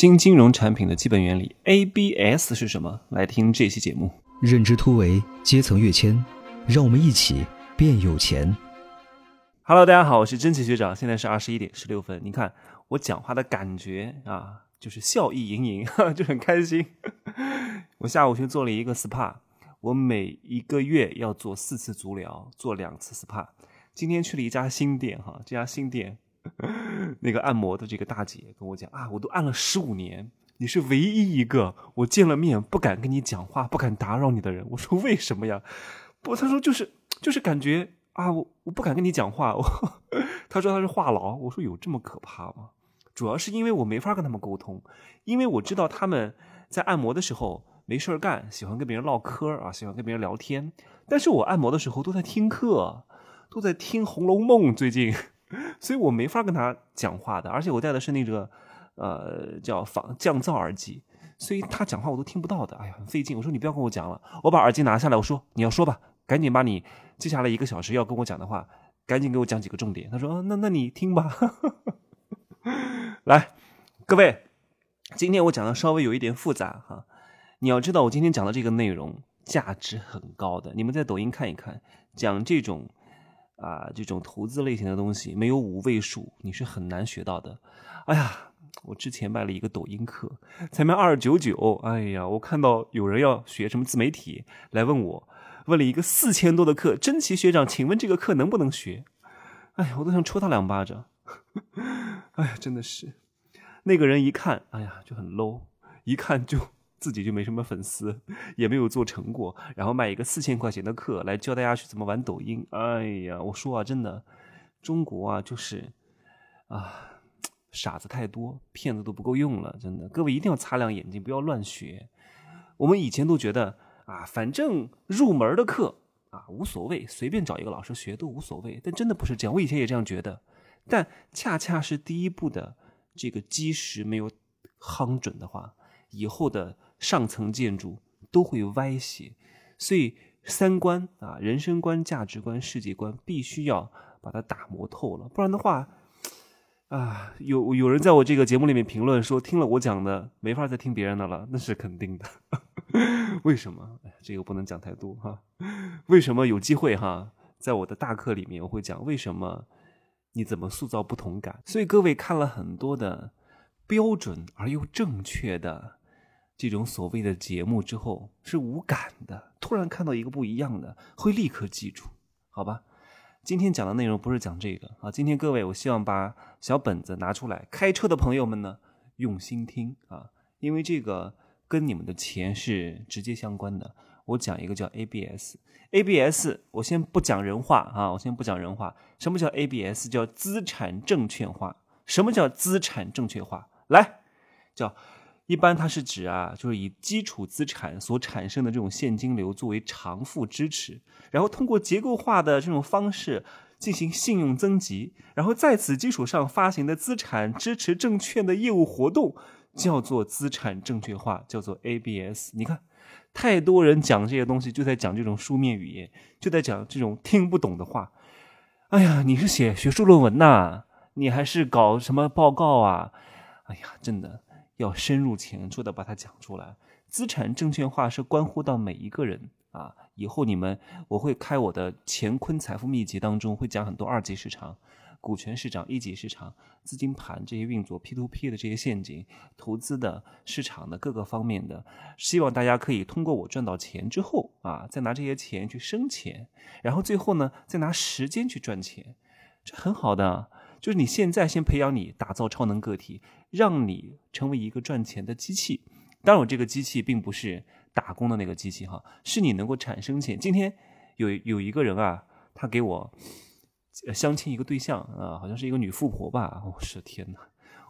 新金融产品的基本原理，ABS 是什么？来听这期节目。认知突围，阶层跃迁，让我们一起变有钱。Hello，大家好，我是真奇学长，现在是二十一点十六分。你看我讲话的感觉啊，就是笑意盈盈，就很开心。我下午去做了一个 SPA，我每一个月要做四次足疗，做两次 SPA。今天去了一家新店，哈，这家新店。那个按摩的这个大姐跟我讲啊，我都按了十五年，你是唯一一个我见了面不敢跟你讲话、不敢打扰你的人。我说为什么呀？不，她说就是就是感觉啊，我我不敢跟你讲话。我他说她是话痨。我说有这么可怕吗？主要是因为我没法跟他们沟通，因为我知道他们在按摩的时候没事干，喜欢跟别人唠嗑啊，喜欢跟别人聊天。但是我按摩的时候都在听课，都在听《红楼梦》。最近。所以我没法跟他讲话的，而且我戴的是那个，呃，叫防降噪耳机，所以他讲话我都听不到的。哎呀，很费劲。我说你不要跟我讲了，我把耳机拿下来。我说你要说吧，赶紧把你接下来一个小时要跟我讲的话，赶紧给我讲几个重点。他说，那那你听吧。来，各位，今天我讲的稍微有一点复杂哈。你要知道，我今天讲的这个内容价值很高的，你们在抖音看一看，讲这种。啊，这种投资类型的东西没有五位数，你是很难学到的。哎呀，我之前卖了一个抖音课，才卖二九九。哎呀，我看到有人要学什么自媒体，来问我，问了一个四千多的课，真奇学长，请问这个课能不能学？哎呀，我都想抽他两巴掌。哎呀，真的是，那个人一看，哎呀，就很 low，一看就。自己就没什么粉丝，也没有做成果，然后卖一个四千块钱的课来教大家去怎么玩抖音。哎呀，我说啊，真的，中国啊，就是啊，傻子太多，骗子都不够用了。真的，各位一定要擦亮眼睛，不要乱学。我们以前都觉得啊，反正入门的课啊无所谓，随便找一个老师学都无所谓。但真的不是这样，我以前也这样觉得。但恰恰是第一步的这个基石没有夯准的话，以后的。上层建筑都会歪斜，所以三观啊、人生观、价值观、世界观必须要把它打磨透了，不然的话，啊，有有人在我这个节目里面评论说，听了我讲的没法再听别人的了，那是肯定的。为什么？哎，这个不能讲太多哈。为什么有机会哈，在我的大课里面我会讲为什么你怎么塑造不同感？所以各位看了很多的标准而又正确的。这种所谓的节目之后是无感的，突然看到一个不一样的，会立刻记住，好吧？今天讲的内容不是讲这个啊，今天各位，我希望把小本子拿出来，开车的朋友们呢用心听啊，因为这个跟你们的钱是直接相关的。我讲一个叫 ABS，ABS，我先不讲人话啊，我先不讲人话。什么叫 ABS？叫资产证券化。什么叫资产证券化？来，叫。一般它是指啊，就是以基础资产所产生的这种现金流作为偿付支持，然后通过结构化的这种方式进行信用增级，然后在此基础上发行的资产支持证券的业务活动叫做资产证券化，叫做 ABS。你看，太多人讲这些东西就在讲这种书面语言，就在讲这种听不懂的话。哎呀，你是写学术论文呐？你还是搞什么报告啊？哎呀，真的。要深入浅出的把它讲出来。资产证券化是关乎到每一个人啊。以后你们我会开我的乾坤财富秘籍当中会讲很多二级市场、股权市场、一级市场、资金盘这些运作、P to P 的这些陷阱、投资的市场的各个方面的。希望大家可以通过我赚到钱之后啊，再拿这些钱去生钱，然后最后呢再拿时间去赚钱，这很好的。就是你现在先培养你，打造超能个体，让你成为一个赚钱的机器。当然，我这个机器并不是打工的那个机器哈，是你能够产生钱。今天有有一个人啊，他给我相亲一个对象啊，好像是一个女富婆吧。我是天哪！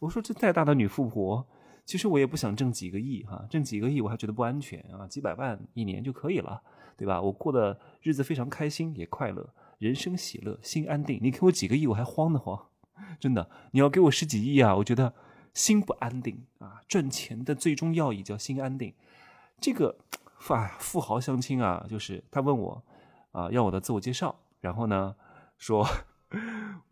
我说这再大的女富婆，其实我也不想挣几个亿哈，挣几个亿我还觉得不安全啊，几百万一年就可以了，对吧？我过的日子非常开心，也快乐，人生喜乐，心安定。你给我几个亿，我还慌得慌。真的，你要给我十几亿啊！我觉得心不安定啊。赚钱的最终要义叫心安定。这个，啊，富豪相亲啊，就是他问我啊，要我的自我介绍，然后呢，说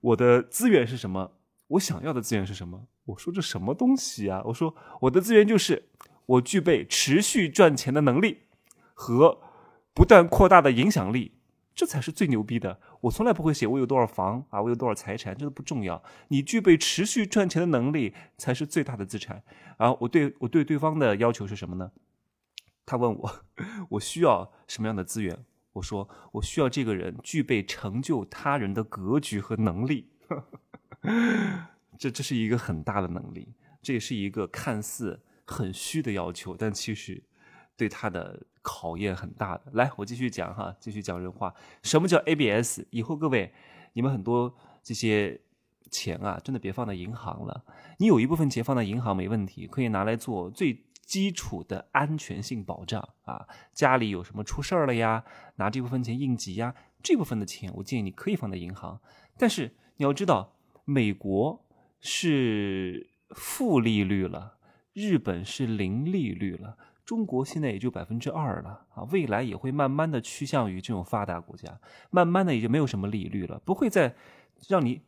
我的资源是什么，我想要的资源是什么，我说这什么东西啊？我说我的资源就是我具备持续赚钱的能力和不断扩大的影响力，这才是最牛逼的。我从来不会写我有多少房啊，我有多少财产，这都不重要。你具备持续赚钱的能力才是最大的资产。然后我对我对对方的要求是什么呢？他问我 我需要什么样的资源？我说我需要这个人具备成就他人的格局和能力。这这是一个很大的能力，这也是一个看似很虚的要求，但其实对他的考验很大的。来，我继续讲哈，继续讲人话。什么叫 ABS？以后各位，你们很多这些钱啊，真的别放在银行了。你有一部分钱放在银行没问题，可以拿来做最基础的安全性保障啊。家里有什么出事儿了呀？拿这部分钱应急呀。这部分的钱，我建议你可以放在银行。但是你要知道，美国。是负利率了，日本是零利率了，中国现在也就百分之二了啊，未来也会慢慢的趋向于这种发达国家，慢慢的也就没有什么利率了，不会再让你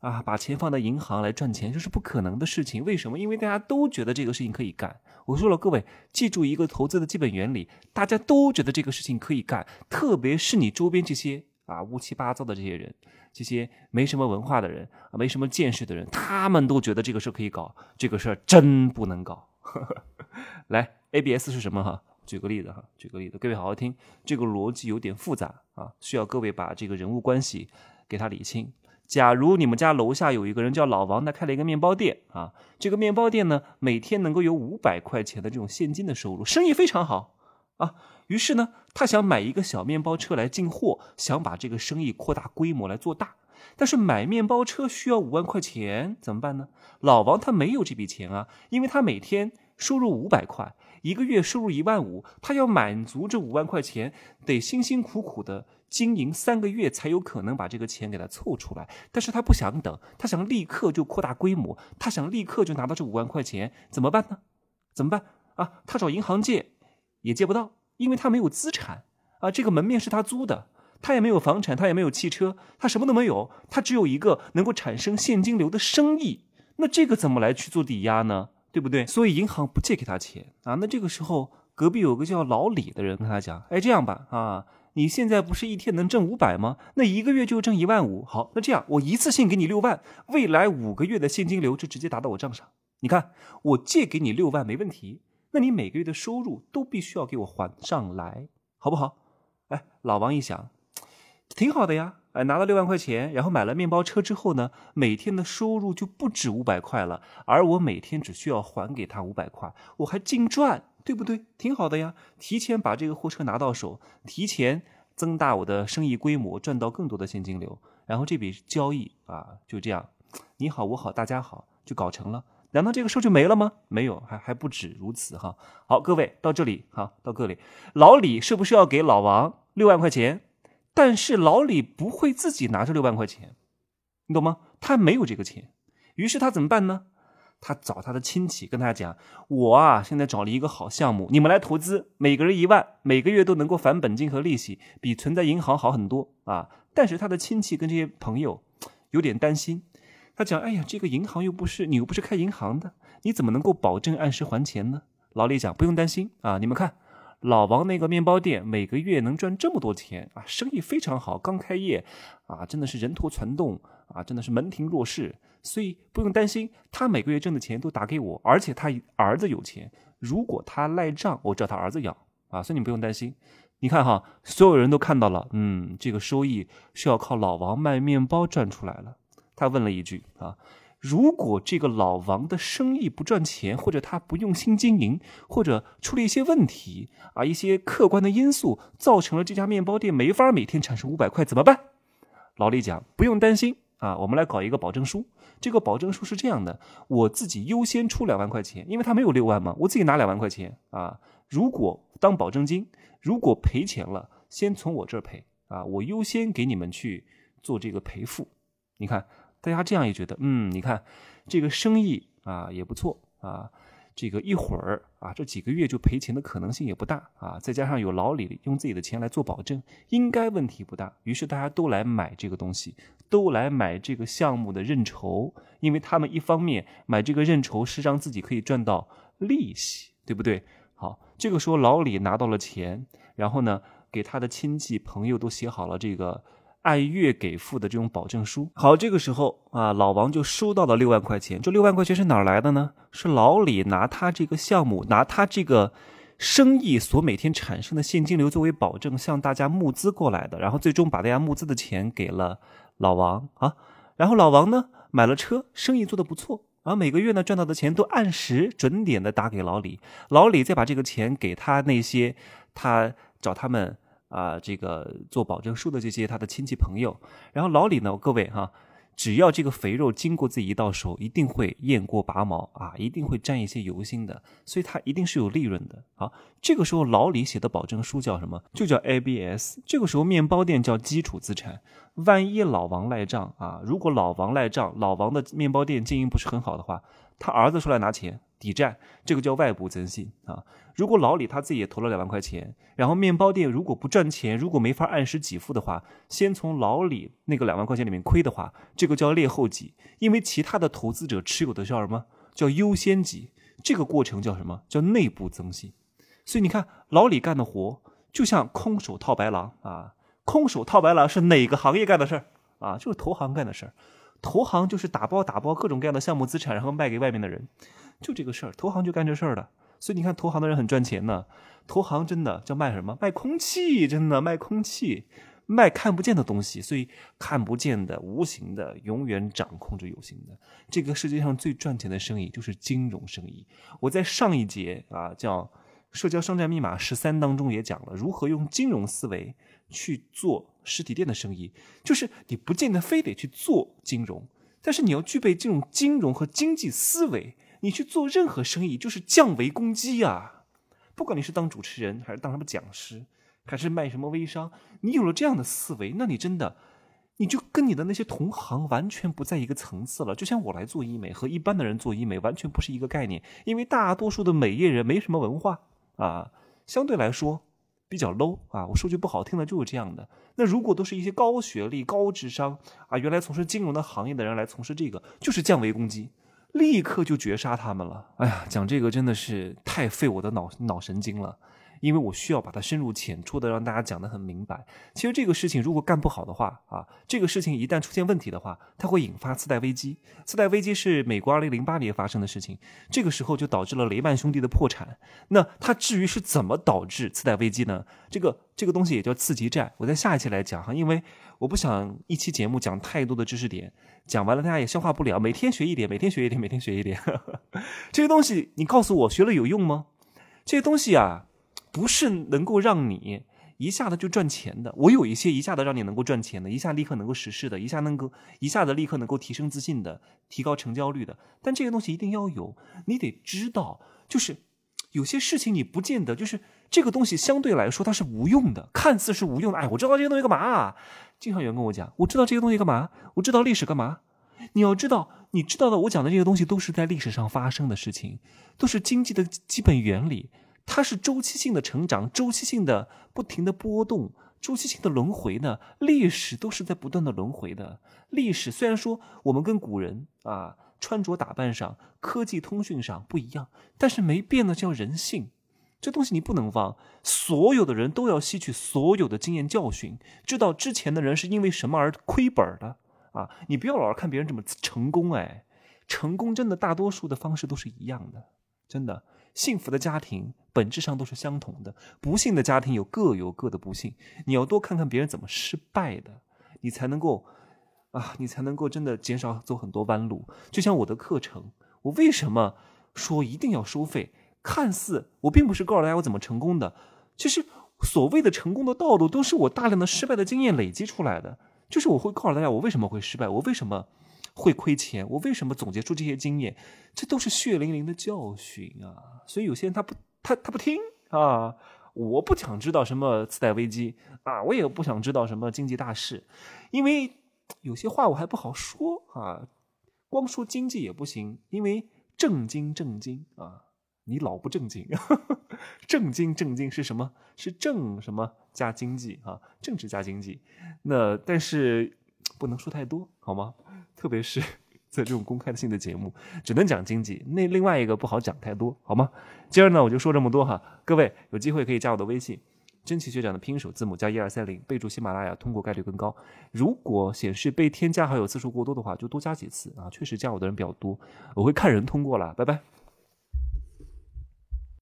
啊把钱放在银行来赚钱，这是不可能的事情。为什么？因为大家都觉得这个事情可以干。我说了，各位记住一个投资的基本原理，大家都觉得这个事情可以干，特别是你周边这些啊乌七八糟的这些人。这些没什么文化的人，没什么见识的人，他们都觉得这个事可以搞，这个事真不能搞。来，ABS 是什么哈？举个例子哈，举个例子，各位好好听，这个逻辑有点复杂啊，需要各位把这个人物关系给他理清。假如你们家楼下有一个人叫老王，他开了一个面包店啊，这个面包店呢，每天能够有五百块钱的这种现金的收入，生意非常好啊。于是呢，他想买一个小面包车来进货，想把这个生意扩大规模来做大。但是买面包车需要五万块钱，怎么办呢？老王他没有这笔钱啊，因为他每天收入五百块，一个月收入一万五，他要满足这五万块钱，得辛辛苦苦的经营三个月才有可能把这个钱给他凑出来。但是他不想等，他想立刻就扩大规模，他想立刻就拿到这五万块钱，怎么办呢？怎么办啊？他找银行借，也借不到。因为他没有资产啊，这个门面是他租的，他也没有房产，他也没有汽车，他什么都没有，他只有一个能够产生现金流的生意，那这个怎么来去做抵押呢？对不对？所以银行不借给他钱啊。那这个时候，隔壁有个叫老李的人跟他讲：“哎，这样吧，啊，你现在不是一天能挣五百吗？那一个月就挣一万五。好，那这样我一次性给你六万，未来五个月的现金流就直接打到我账上。你看，我借给你六万没问题。”那你每个月的收入都必须要给我还上来，好不好？哎，老王一想，挺好的呀。哎，拿了六万块钱，然后买了面包车之后呢，每天的收入就不止五百块了。而我每天只需要还给他五百块，我还净赚，对不对？挺好的呀。提前把这个货车拿到手，提前增大我的生意规模，赚到更多的现金流，然后这笔交易啊，就这样，你好我好大家好，就搞成了。难道这个事就没了吗？没有，还还不止如此哈。好，各位到这里哈，到这里，老李是不是要给老王六万块钱？但是老李不会自己拿着六万块钱，你懂吗？他没有这个钱，于是他怎么办呢？他找他的亲戚跟他讲：“我啊，现在找了一个好项目，你们来投资，每个人一万，每个月都能够返本金和利息，比存在银行好很多啊。”但是他的亲戚跟这些朋友有点担心。他讲：“哎呀，这个银行又不是你，又不是开银行的，你怎么能够保证按时还钱呢？”老李讲：“不用担心啊，你们看，老王那个面包店每个月能赚这么多钱啊，生意非常好，刚开业啊，真的是人头攒动啊，真的是门庭若市，所以不用担心，他每个月挣的钱都打给我，而且他儿子有钱，如果他赖账，我找他儿子要啊，所以你不用担心。你看哈，所有人都看到了，嗯，这个收益是要靠老王卖面包赚出来了。”他问了一句：“啊，如果这个老王的生意不赚钱，或者他不用心经营，或者出了一些问题啊，一些客观的因素造成了这家面包店没法每天产生五百块，怎么办？”老李讲：“不用担心啊，我们来搞一个保证书。这个保证书是这样的：我自己优先出两万块钱，因为他没有六万嘛，我自己拿两万块钱啊。如果当保证金，如果赔钱了，先从我这儿赔啊，我优先给你们去做这个赔付。你看。”大家这样也觉得，嗯，你看这个生意啊也不错啊，这个一会儿啊这几个月就赔钱的可能性也不大啊，再加上有老李用自己的钱来做保证，应该问题不大。于是大家都来买这个东西，都来买这个项目的认筹，因为他们一方面买这个认筹是让自己可以赚到利息，对不对？好，这个时候老李拿到了钱，然后呢，给他的亲戚朋友都写好了这个按月给付的这种保证书。好，这个时候啊，老王就收到了六万块钱。这六万块钱是哪来的呢？是老李拿他这个项目，拿他这个。生意所每天产生的现金流作为保证，向大家募资过来的，然后最终把大家募资的钱给了老王啊，然后老王呢买了车，生意做得不错，然后每个月呢赚到的钱都按时准点的打给老李，老李再把这个钱给他那些他找他们啊这个做保证书的这些他的亲戚朋友，然后老李呢各位哈。只要这个肥肉经过自己一到手，一定会雁过拔毛啊，一定会沾一些油腥的，所以它一定是有利润的。好，这个时候老李写的保证书叫什么？就叫 ABS。这个时候面包店叫基础资产。万一老王赖账啊，如果老王赖账，老王的面包店经营不是很好的话，他儿子出来拿钱。抵债，这个叫外部增信啊。如果老李他自己也投了两万块钱，然后面包店如果不赚钱，如果没法按时给付的话，先从老李那个两万块钱里面亏的话，这个叫劣后给，因为其他的投资者持有的叫什么？叫优先级。这个过程叫什么？叫内部增信。所以你看，老李干的活就像空手套白狼啊。空手套白狼是哪个行业干的事儿啊？就是投行干的事儿。投行就是打包打包各种各样的项目资产，然后卖给外面的人。就这个事儿，投行就干这事儿的，所以你看，投行的人很赚钱呢。投行真的叫卖什么？卖空气，真的卖空气，卖看不见的东西。所以看不见的、无形的，永远掌控着有形的。这个世界上最赚钱的生意就是金融生意。我在上一节啊，叫《社交商战密码十三》当中也讲了，如何用金融思维去做实体店的生意。就是你不见得非得去做金融，但是你要具备这种金融和经济思维。你去做任何生意，就是降维攻击啊！不管你是当主持人，还是当什么讲师，还是卖什么微商，你有了这样的思维，那你真的，你就跟你的那些同行完全不在一个层次了。就像我来做医美，和一般的人做医美完全不是一个概念，因为大多数的美业人没什么文化啊，相对来说比较 low 啊。我说句不好听的，就是这样的。那如果都是一些高学历、高智商啊，原来从事金融的行业的人来从事这个，就是降维攻击。立刻就绝杀他们了。哎呀，讲这个真的是太费我的脑脑神经了，因为我需要把它深入浅出的让大家讲得很明白。其实这个事情如果干不好的话啊，这个事情一旦出现问题的话，它会引发次贷危机。次贷危机是美国二零零八年发生的事情，这个时候就导致了雷曼兄弟的破产。那它至于是怎么导致次贷危机呢？这个这个东西也叫次级债，我在下一期来讲哈，因为我不想一期节目讲太多的知识点。讲完了，大家也消化不了。每天学一点，每天学一点，每天学一点。这些东西，你告诉我学了有用吗？这些东西啊，不是能够让你一下子就赚钱的。我有一些一下子让你能够赚钱的，一下立刻能够实施的，一下能够一下子立刻能够提升自信的，提高成交率的。但这些东西一定要有，你得知道，就是有些事情你不见得就是这个东西相对来说它是无用的，看似是无用的。哎，我知道这些东西干嘛？经常有人跟我讲，我知道这些东西干嘛？我知道历史干嘛？你要知道，你知道的，我讲的这些东西都是在历史上发生的事情，都是经济的基本原理。它是周期性的成长，周期性的不停的波动，周期性的轮回的。历史都是在不断的轮回的。历史虽然说我们跟古人啊穿着打扮上、科技通讯上不一样，但是没变的叫人性。这东西你不能忘，所有的人都要吸取所有的经验教训，知道之前的人是因为什么而亏本的啊！你不要老是看别人怎么成功，哎，成功真的大多数的方式都是一样的，真的。幸福的家庭本质上都是相同的，不幸的家庭有各有各的不幸。你要多看看别人怎么失败的，你才能够啊，你才能够真的减少走很多弯路。就像我的课程，我为什么说一定要收费？看似我并不是告诉大家我怎么成功的，其实所谓的成功的道路都是我大量的失败的经验累积出来的。就是我会告诉大家我为什么会失败，我为什么会亏钱，我为什么总结出这些经验，这都是血淋淋的教训啊！所以有些人他不他他不听啊，我不想知道什么次贷危机啊，我也不想知道什么经济大事，因为有些话我还不好说啊，光说经济也不行，因为正经正经啊。你老不正经，正经正经是什么？是政什么加经济啊？政治加经济。那但是不能说太多，好吗？特别是 在这种公开性的节目，只能讲经济，那另外一个不好讲太多，好吗？今儿呢，我就说这么多哈。各位有机会可以加我的微信，真奇学长的拼音首字母加一二三零，备注喜马拉雅，通过概率更高。如果显示被添加好友次数过多的话，就多加几次啊。确实加我的人比较多，我会看人通过了。拜拜。